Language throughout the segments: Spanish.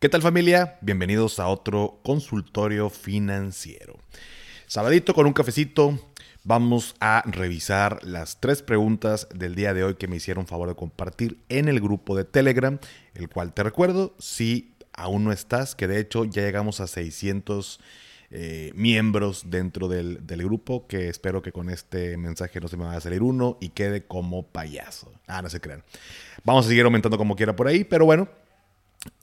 ¿Qué tal familia? Bienvenidos a otro consultorio financiero. Sabadito con un cafecito, vamos a revisar las tres preguntas del día de hoy que me hicieron favor de compartir en el grupo de Telegram, el cual te recuerdo, si aún no estás, que de hecho ya llegamos a 600 eh, miembros dentro del, del, grupo, que espero que con este mensaje no se me vaya a salir uno y quede como payaso. Ah, no se crean. Vamos a seguir aumentando como quiera por ahí, pero bueno,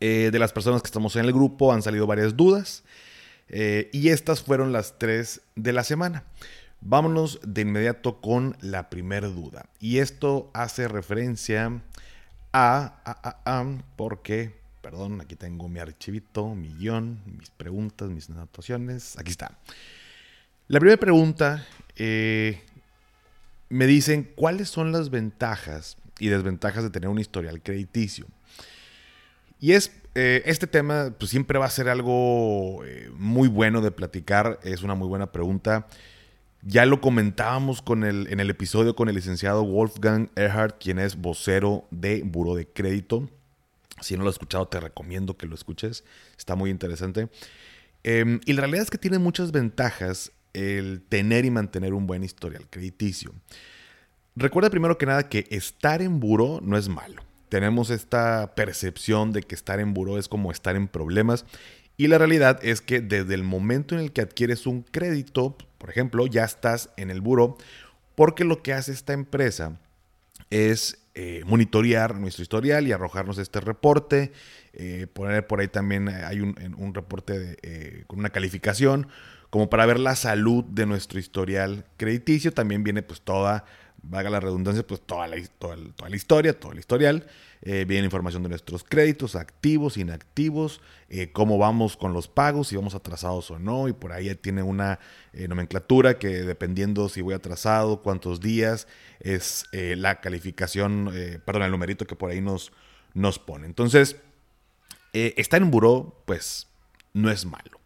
eh, de las personas que estamos en el grupo han salido varias dudas eh, y estas fueron las tres de la semana. Vámonos de inmediato con la primera duda. Y esto hace referencia a, porque, perdón, aquí tengo mi archivito, mi guion, mis preguntas, mis anotaciones. Aquí está. La primera pregunta, eh, me dicen cuáles son las ventajas y desventajas de tener un historial crediticio. Y es, eh, este tema pues, siempre va a ser algo eh, muy bueno de platicar, es una muy buena pregunta. Ya lo comentábamos con el, en el episodio con el licenciado Wolfgang Erhardt, quien es vocero de Buro de Crédito. Si no lo has escuchado, te recomiendo que lo escuches. Está muy interesante. Eh, y la realidad es que tiene muchas ventajas el tener y mantener un buen historial crediticio. Recuerda primero que nada que estar en buro no es malo tenemos esta percepción de que estar en buró es como estar en problemas. Y la realidad es que desde el momento en el que adquieres un crédito, por ejemplo, ya estás en el buró, porque lo que hace esta empresa es eh, monitorear nuestro historial y arrojarnos este reporte. Eh, poner por ahí también hay un, reporte eh, con una calificación, como para ver la salud de nuestro historial crediticio. También viene pues toda valga la redundancia, pues toda la, toda, la historia, todo el historial. Eh, viene información de nuestros créditos, activos, inactivos, eh, cómo vamos con los pagos, si vamos atrasados o no, y por ahí tiene una eh, nomenclatura que dependiendo si voy atrasado, cuántos días, es la calificación, perdón, el numerito que por ahí nos, nos pone. Entonces, estar en buró, pues no es malo.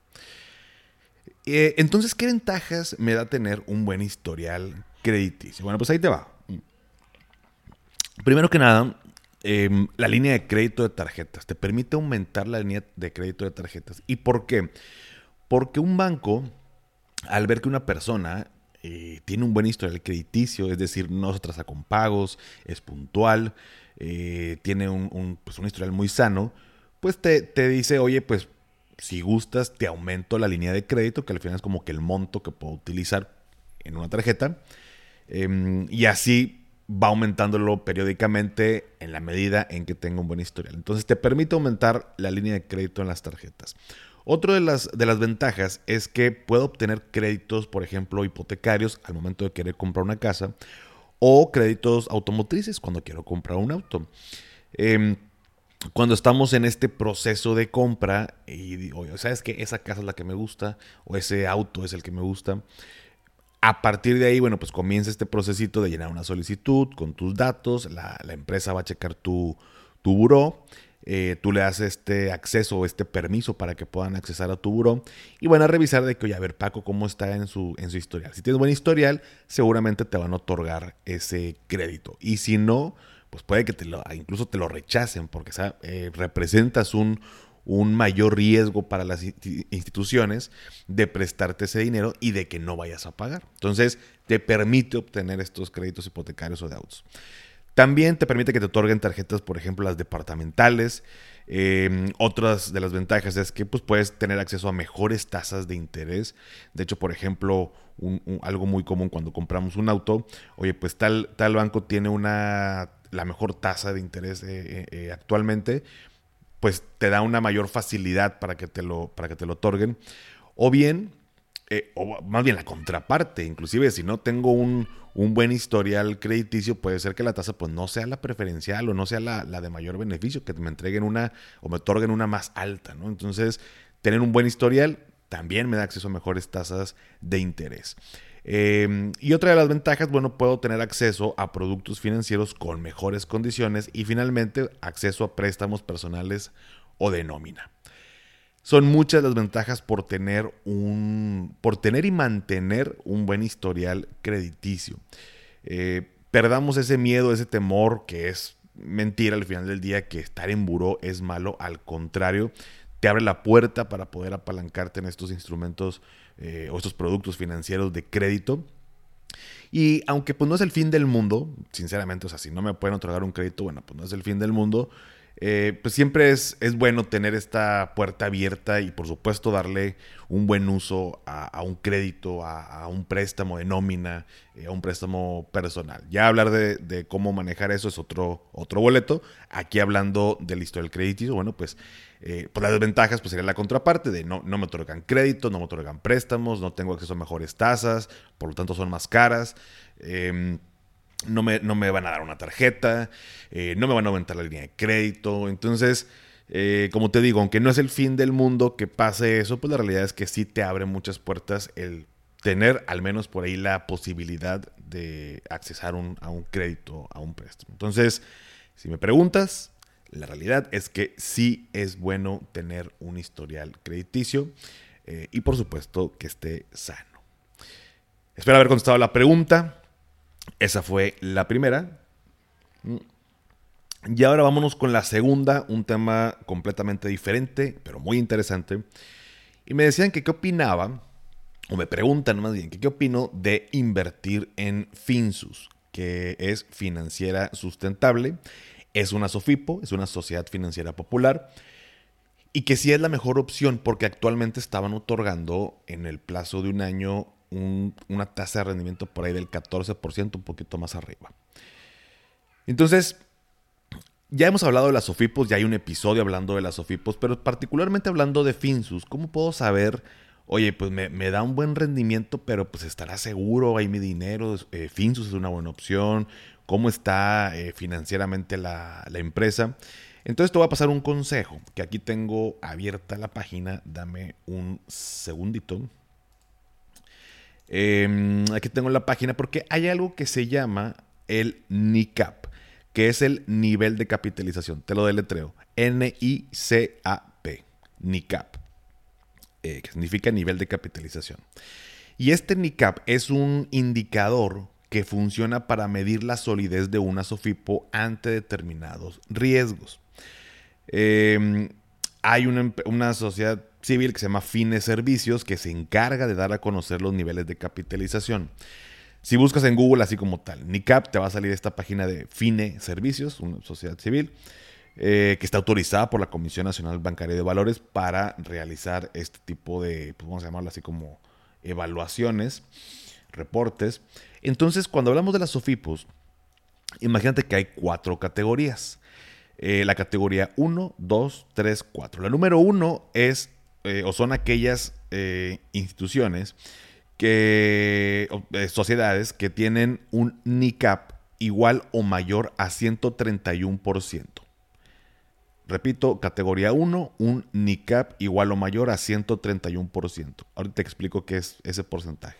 entonces, ¿qué ventajas me da tener un buen historial crediticio. Bueno, pues ahí te va. Primero que nada, em, la línea de crédito de tarjetas. Te permite aumentar la línea de crédito de tarjetas. ¿Y por qué? Porque un banco, al ver que una persona eh, tiene un buen historial crediticio, es decir, no se atrasa con pagos, es puntual, eh, tiene un, pues un, historial muy sano, pues te, te dice, oye, pues si gustas, te aumento la línea de crédito, que al final es como que el monto que puedo utilizar en una tarjeta. Em, y así va aumentándolo periódicamente en la medida en que tenga un buen historial. Entonces te permite aumentar la línea de crédito en las tarjetas. Otra de las, de las ventajas es que puedo obtener créditos, por ejemplo, hipotecarios al momento de querer comprar una casa o créditos automotrices cuando quiero comprar un auto. Em, cuando estamos en este proceso de compra y digo, ¿sabes que Esa casa es la que me gusta o ese auto es el que me gusta. A partir de ahí, bueno, pues comienza este procesito de llenar una solicitud con tus datos, la, empresa va a checar tu, tu buró, eh, tú le das este acceso o este permiso para que puedan accesar a tu buró y van a revisar de que, oye, a ver, Paco, cómo está en su, en su historial. Si tienes buen historial, seguramente te van a otorgar ese crédito. Y si no, pues puede que te lo, incluso te lo rechacen porque eh, representas un, un mayor riesgo para las instituciones de prestarte ese dinero y de que no vayas a pagar. Entonces, te permite obtener estos créditos hipotecarios o de autos. También te permite que te otorguen tarjetas, por ejemplo, las departamentales. Em, otras de las ventajas es que pues, puedes tener acceso a mejores tasas de interés. De hecho, por ejemplo, algo muy común cuando compramos un auto, oye, pues tal, tal banco tiene una, la mejor tasa de interés eh, eh, eh, actualmente, pues te da una mayor facilidad para que te lo, para que te lo otorguen. O bien, eh, o más bien la contraparte, inclusive si no tengo un, buen historial crediticio, puede ser que la tasa pues no sea la preferencial o no sea la, de mayor beneficio, que me entreguen una o me otorguen una más alta, ¿no? Entonces, tener un buen historial también me da acceso a mejores tasas de interés. Em, y otra de las ventajas, bueno, puedo tener acceso a productos financieros con mejores condiciones y finalmente acceso a préstamos personales o de nómina. Son muchas las ventajas por tener un, por tener y mantener un buen historial crediticio. Eh, perdamos ese miedo, ese temor que es mentira al final del día que estar en buró es malo. Al contrario, te abre la puerta para poder apalancarte en estos instrumentos eh, o estos productos financieros de crédito. Y aunque pues no es el fin del mundo, sinceramente, o sea, si no me pueden otorgar un crédito, bueno, pues no es el fin del mundo. Eh, pues siempre es, es, bueno tener esta puerta abierta y por supuesto darle un buen uso a, un crédito, a, un préstamo de nómina, eh, a un préstamo personal. Ya hablar de, cómo manejar eso es otro, otro boleto. Aquí hablando del listo del crediticio, bueno, pues, eh, las desventajas pues sería la contraparte de no, no me otorgan crédito, no me otorgan préstamos, no tengo acceso a mejores tasas, por lo tanto son más caras. Em, no me, no me van a dar una tarjeta, eh, no me van a aumentar la línea de crédito. Entonces, eh, como te digo, aunque no es el fin del mundo que pase eso, pues la realidad es que sí te abre muchas puertas el tener al menos por ahí la posibilidad de accesar a un crédito, a un préstamo. Entonces, si me preguntas, la realidad es que sí es bueno tener un historial crediticio eh, y por supuesto que esté sano. Espero haber contestado la pregunta. Esa fue la primera. Y ahora vámonos con la segunda, un tema completamente diferente, pero muy interesante. Y me decían que qué opinaba, o me preguntan más bien, que qué opino de invertir en Finsus, que es financiera sustentable. Es una SOFIPO, es una sociedad financiera popular. Y que sí es la mejor opción porque actualmente estaban otorgando en el plazo de un año una tasa de rendimiento por ahí del 14%, un poquito más arriba. Entonces, ya hemos hablado de las SOFIPOS, ya hay un episodio hablando de las SOFIPOS, pero particularmente hablando de Finsus, ¿cómo puedo saber, oye, pues me, da un buen rendimiento, pero pues estará seguro, hay mi dinero, eh, Finsus es una buena opción, cómo está eh, financieramente la, la empresa? Entonces te voy a pasar un consejo, que aquí tengo abierta la página, dame un segundito. Em, aquí tengo la página porque hay algo que se llama el NICAP, que es el nivel de capitalización. Te lo deletreo. N-I-C-A-P. NICAP. Eh, que significa nivel de capitalización. Y este NICAP es un indicador que funciona para medir la solidez de una SOFIPO ante determinados riesgos. Em, hay una, una sociedad civil que se llama Fines Servicios, que se encarga de dar a conocer los niveles de capitalización. Si buscas en Google así como tal, NICAP, te va a salir esta página de Fine Servicios, una sociedad civil, eh, que está autorizada por la Comisión Nacional Bancaria de Valores para realizar este tipo de, pues vamos a llamarlo así como evaluaciones, reportes. Entonces, cuando hablamos de las SOFIPOS, imagínate que hay cuatro categorías. Eh, la categoría 1, 2, 3, 4. La número 1 es eh, o son aquellas instituciones que, sociedades que tienen un NICAP igual o mayor a 131%. Repito, categoría 1, un NICAP igual o mayor a 131%. Ahorita te explico qué es ese porcentaje.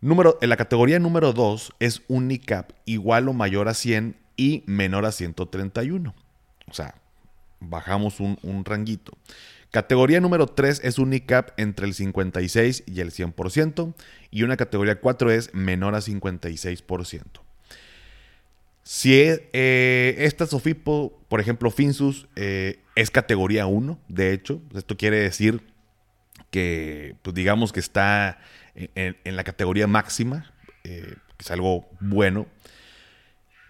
En la categoría número 2 es un NICAP igual o mayor a 100 y menor a 131. O sea, bajamos un, un ranguito. Categoría número 3 es un NICAP entre el 56 y el 100%. Y una categoría 4 es menor a 56%. Si eh, esta Sofipo, por ejemplo, Finsus, eh, es categoría 1, de hecho, esto quiere decir que, pues digamos que está en, la categoría máxima, eh, que es algo bueno.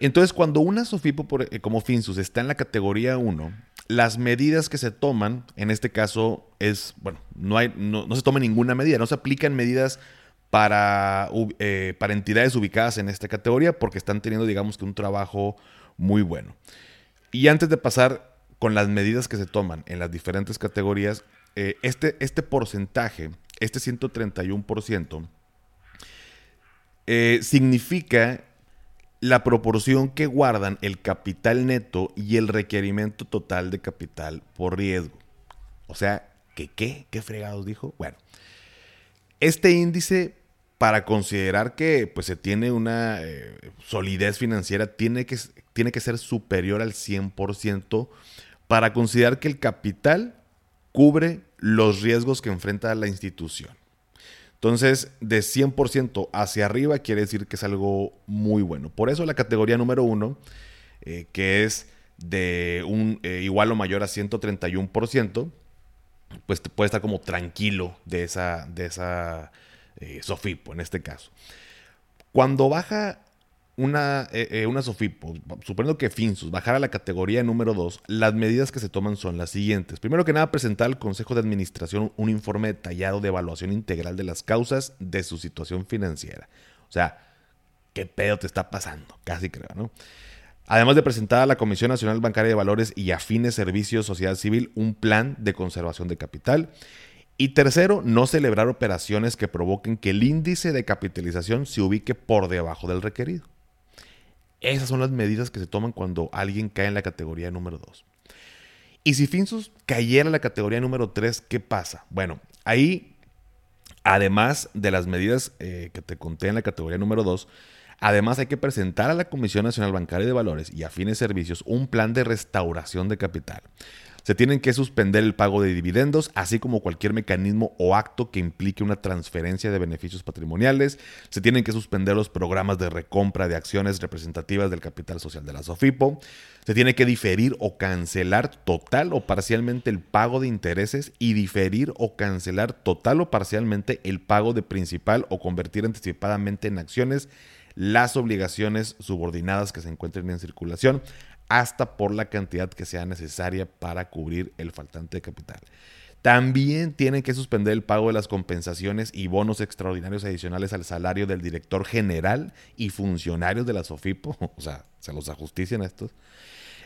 Entonces, cuando una Sofipo como Finsus está en la categoría 1, las medidas que se toman, en este caso, es, bueno, no, hay, no, se toma ninguna medida, no se aplican medidas para, eh, para entidades ubicadas en esta categoría porque están teniendo, digamos que, un trabajo muy bueno. Y antes de pasar con las medidas que se toman en las diferentes categorías, eh, este, este porcentaje, este 131%, eh, significa la proporción que guardan el capital neto y el requerimiento total de capital por riesgo. O sea, ¿qué qué? ¿Qué fregados dijo? Bueno, este índice para considerar que pues, se tiene una eh, solidez financiera tiene que, tiene que ser superior al 100% para considerar que el capital cubre los riesgos que enfrenta la institución. Entonces, de 100% hacia arriba quiere decir que es algo muy bueno. Por eso la categoría número uno, eh, que es de un eh, igual o mayor a 131%, pues puede estar como tranquilo de esa, de esa eh, Sofipo en este caso. Cuando baja una, eh, eh, una Sofipo, suponiendo que Finsus bajara a la categoría número 2, las medidas que se toman son las siguientes. Primero que nada, presentar al Consejo de Administración un informe detallado de evaluación integral de las causas de su situación financiera. O sea, ¿qué pedo te está pasando? Casi creo, ¿no? Además de presentar a la Comisión Nacional Bancaria de Valores y afines servicios sociedad civil un plan de conservación de capital. Y tercero, no celebrar operaciones que provoquen que el índice de capitalización se ubique por debajo del requerido. Esas son las medidas que se toman cuando alguien cae en la categoría número 2. Y si Finsus cayera en la categoría número 3, ¿qué pasa? Bueno, ahí, además de las medidas eh, que te conté en la categoría número 2, Además, hay que presentar a la Comisión Nacional Bancaria de Valores y a fines servicios un plan de restauración de capital. Se tienen que suspender el pago de dividendos, así como cualquier mecanismo o acto que implique una transferencia de beneficios patrimoniales. Se tienen que suspender los programas de recompra de acciones representativas del capital social de la SOFIPO. Se tiene que diferir o cancelar total o parcialmente el pago de intereses y diferir o cancelar total o parcialmente el pago de principal o convertir anticipadamente en acciones las obligaciones subordinadas que se encuentren en circulación hasta por la cantidad que sea necesaria para cubrir el faltante de capital. También tienen que suspender el pago de las compensaciones y bonos extraordinarios adicionales al salario del director general y funcionarios de la SOFIPO, o sea, se los ajustician estos.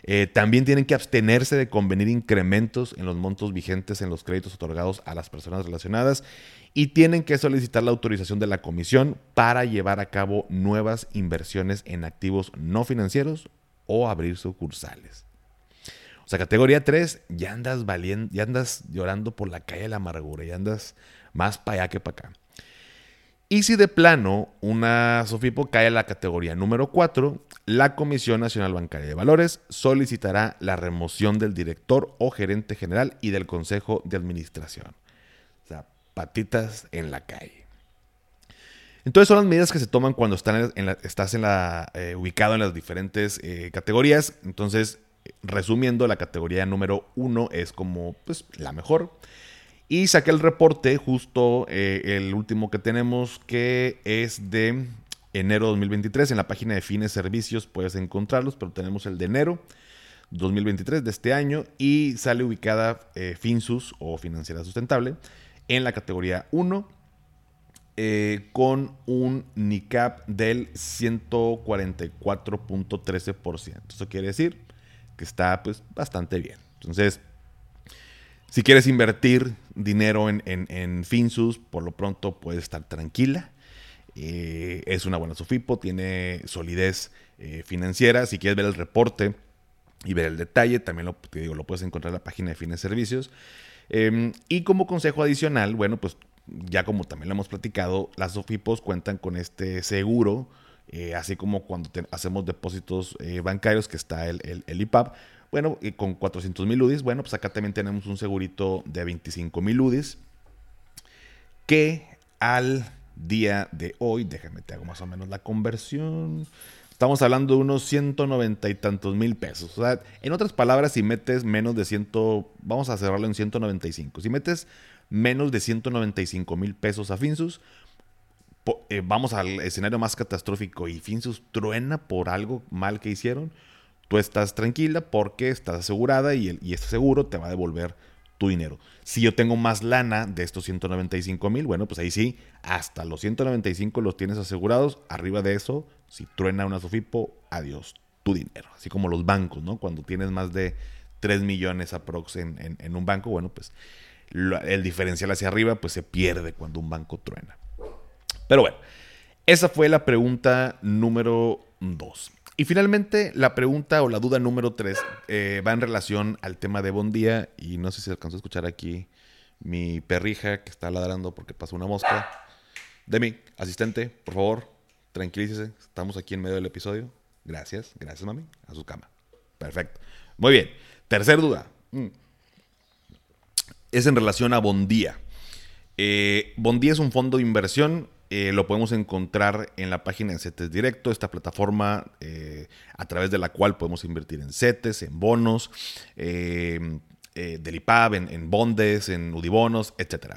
Eh, también tienen que abstenerse de convenir incrementos en los montos vigentes en los créditos otorgados a las personas relacionadas y tienen que solicitar la autorización de la comisión para llevar a cabo nuevas inversiones en activos no financieros o abrir sucursales. O sea, categoría 3, ya andas valiendo, ya andas llorando por la calle de la amargura, ya andas más para allá que para acá. Y si de plano una Sofipo cae a la categoría número 4, la Comisión Nacional Bancaria de Valores solicitará la remoción del director o gerente general y del Consejo de Administración patitas en la calle. Entonces son las medidas que se toman cuando están en estás en la, eh, ubicado en las diferentes eh, categorías. Entonces, resumiendo, la categoría número uno es como pues, la mejor. Y saqué el reporte, justo eh, el último que tenemos, que es de enero 2023. En la página de fines servicios puedes encontrarlos, pero tenemos el de enero 2023 de este año y sale ubicada Finsus o Financiera Sustentable en la categoría 1 eh, con un NICAP del 144.13%. Eso quiere decir que está pues bastante bien. Entonces, si quieres invertir dinero en, Finsus, por lo pronto puedes estar tranquila. Eh, es una buena Sofipo, tiene solidez eh, financiera. Si quieres ver el reporte y ver el detalle, también lo, digo, lo puedes encontrar en la página de Fines Servicios. Em, y como consejo adicional, bueno, pues ya como también lo hemos platicado, las SOFIPOS cuentan con este seguro, eh, así como cuando hacemos depósitos eh, bancarios, que está el, el, IPAP. Bueno, y con 400 mil UDIs, bueno, pues acá también tenemos un segurito de 25 mil UDIs, que al día de hoy, déjame te hago más o menos la conversión. Estamos hablando de unos 190 y tantos mil pesos. O sea, en otras palabras, si metes menos de 100, vamos a cerrarlo en 195. Si metes menos de 195 mil pesos a Finsus, eh, vamos al escenario más catastrófico y Finsus truena por algo mal que hicieron, tú estás tranquila porque estás asegurada y, el, y este seguro te va a devolver tu dinero. Si yo tengo más lana de estos 195 mil, bueno, pues ahí sí, hasta los 195 los tienes asegurados. Arriba de eso, si truena una Sofipo, adiós tu dinero. Así como los bancos, ¿no? Cuando tienes más de 3 millones aprox en, en, un banco, bueno, pues el diferencial hacia arriba, pues se pierde cuando un banco truena. Pero bueno, esa fue la pregunta número 2. Y finalmente, la pregunta o la duda número tres eh, va en relación al tema de Bondía. Y no sé si alcanzó a escuchar aquí mi perrija que está ladrando porque pasó una mosca. Demi, asistente, por favor, tranquilícese. Estamos aquí en medio del episodio. Gracias, gracias, mami. A su cama. Perfecto. Muy bien. Tercer duda. Mm. Es en relación a Bondía. Eh, Bondía es un fondo de inversión eh, lo podemos encontrar en la página de CETES Directo, esta plataforma eh, a través de la cual podemos invertir en CETES, en bonos. Del IPAB, en, bondes, en Udibonos, etc.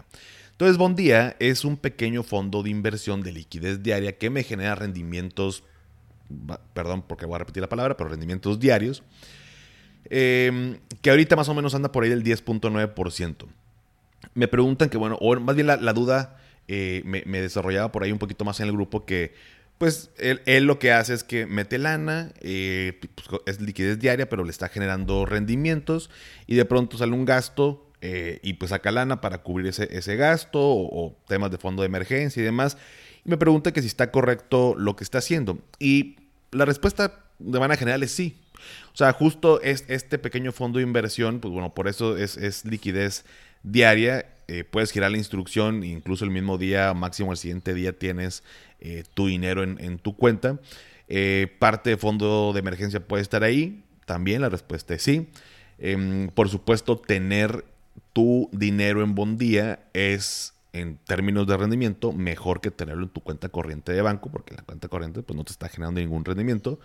Entonces, Bondía es un pequeño fondo de inversión de liquidez diaria que me genera rendimientos, perdón porque voy a repetir la palabra, pero rendimientos diarios, em, que ahorita más o menos anda por ahí del 10.9%. Me preguntan que, bueno, o más bien la, duda eh, me, desarrollaba por ahí un poquito más en el grupo que pues él, lo que hace es que mete lana, eh, pues, es liquidez diaria, pero le está generando rendimientos y de pronto sale un gasto eh, y pues saca lana para cubrir ese, gasto o, temas de fondo de emergencia y demás. Y me pregunta que si está correcto lo que está haciendo. Y la respuesta de manera general es sí. O sea, justo es este pequeño fondo de inversión, pues bueno, por eso es, es liquidez diaria. Eh, puedes girar la instrucción, incluso el mismo día, máximo el siguiente día tienes eh, tu dinero en, tu cuenta. Eh, parte de fondo de emergencia puede estar ahí. También la respuesta es sí. Em, por supuesto, tener tu dinero en Bondía es, en términos de rendimiento, mejor que tenerlo en tu cuenta corriente de banco, porque la cuenta corriente pues, no te está generando ningún rendimiento.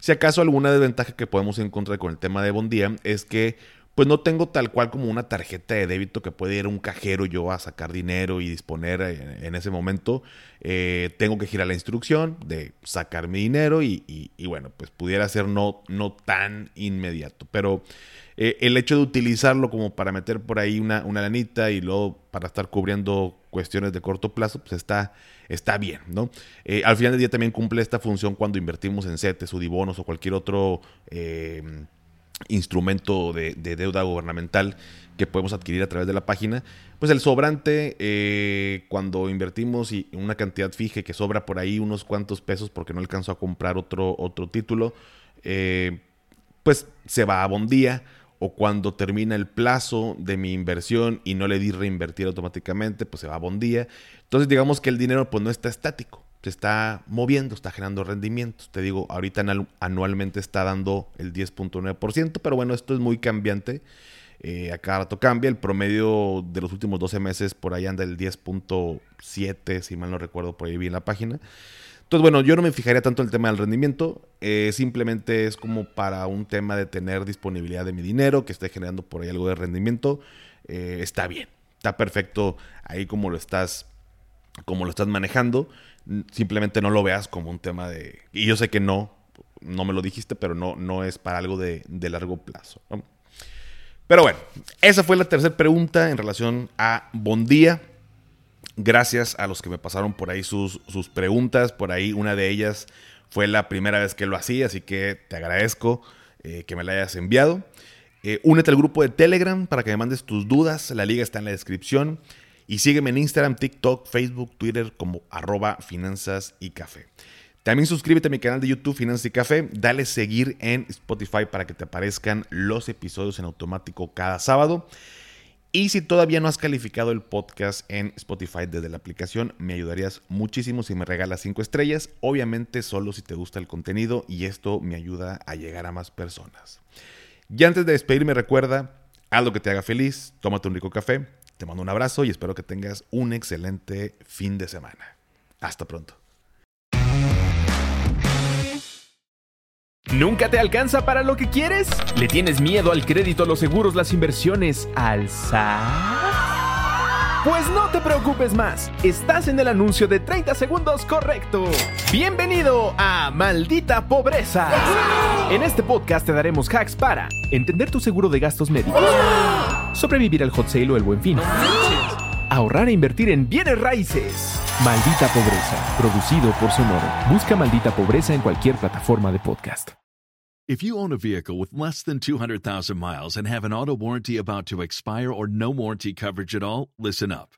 Si acaso alguna desventaja que podemos encontrar con el tema de Bondía es que pues no tengo tal cual como una tarjeta de débito que puede ir a un cajero yo a sacar dinero y disponer en, ese momento. Eh, tengo que girar la instrucción de sacar mi dinero y, bueno, pues pudiera ser no, no tan inmediato. Pero eh, el hecho de utilizarlo como para meter por ahí una, una lanita y luego para estar cubriendo cuestiones de corto plazo, pues está, está bien, ¿no? Eh, al final del día también cumple esta función cuando invertimos en CETES, UDIBONOS o cualquier otro instrumento de, deuda gubernamental que podemos adquirir a través de la página, pues el sobrante, eh, cuando invertimos y una cantidad fija que sobra por ahí unos cuantos pesos porque no alcanzo a comprar otro, otro título, eh, pues se va a Bondía o cuando termina el plazo de mi inversión y no le di reinvertir automáticamente, pues se va a Bondía. Entonces digamos que el dinero pues no está estático se está moviendo, está generando rendimientos. Te digo, ahorita anualmente está dando el 10.9%, pero bueno, esto es muy cambiante. Eh, a cada rato cambia. El promedio de los últimos 12 meses por ahí anda el 10.7, si mal no recuerdo, por ahí vi en la página. Entonces, bueno, yo no me fijaría tanto en el tema del rendimiento. Eh, simplemente es como para un tema de tener disponibilidad de mi dinero, que esté generando por ahí algo de rendimiento. Eh, está bien, está perfecto ahí como lo estás, como lo estás manejando simplemente no lo veas como un tema de... Y yo sé que no, no me lo dijiste, pero no, no es para algo de, largo plazo. Pero bueno, esa fue la tercera pregunta en relación a Bondía. Gracias a los que me pasaron por ahí sus, sus preguntas. Por ahí una de ellas fue la primera vez que lo hacía, así que te agradezco eh, que me la hayas enviado. Eh, únete al grupo de Telegram para que me mandes tus dudas. La liga está en la descripción. Y sígueme en Instagram, TikTok, Facebook, Twitter como arroba finanzas y café. También suscríbete a mi canal de YouTube Finanzas y Café. Dale seguir en Spotify para que te aparezcan los episodios en automático cada sábado. Y si todavía no has calificado el podcast en Spotify desde la aplicación, me ayudarías muchísimo si me regalas 5 estrellas. Obviamente solo si te gusta el contenido y esto me ayuda a llegar a más personas. Y antes de despedirme recuerda, haz lo que te haga feliz, tómate un rico café te mando un abrazo y espero que tengas un excelente fin de semana. Hasta pronto. ¿Nunca te alcanza para lo que quieres? ¿Le tienes miedo al crédito, los seguros, las inversiones, al Pues no te preocupes más, estás en el anuncio de 30 segundos correcto. Bienvenido a Maldita Pobreza. En este podcast te daremos hacks para entender tu seguro de gastos médicos sobrevivir al hot sale o el buen fin, ahorrar e invertir en bienes raíces. Maldita Pobreza, producido por Sonoro. Busca Maldita Pobreza en cualquier plataforma de podcast. If you own a vehicle with less than 200,000 miles and have an auto warranty about to expire or no warranty coverage at all, listen up.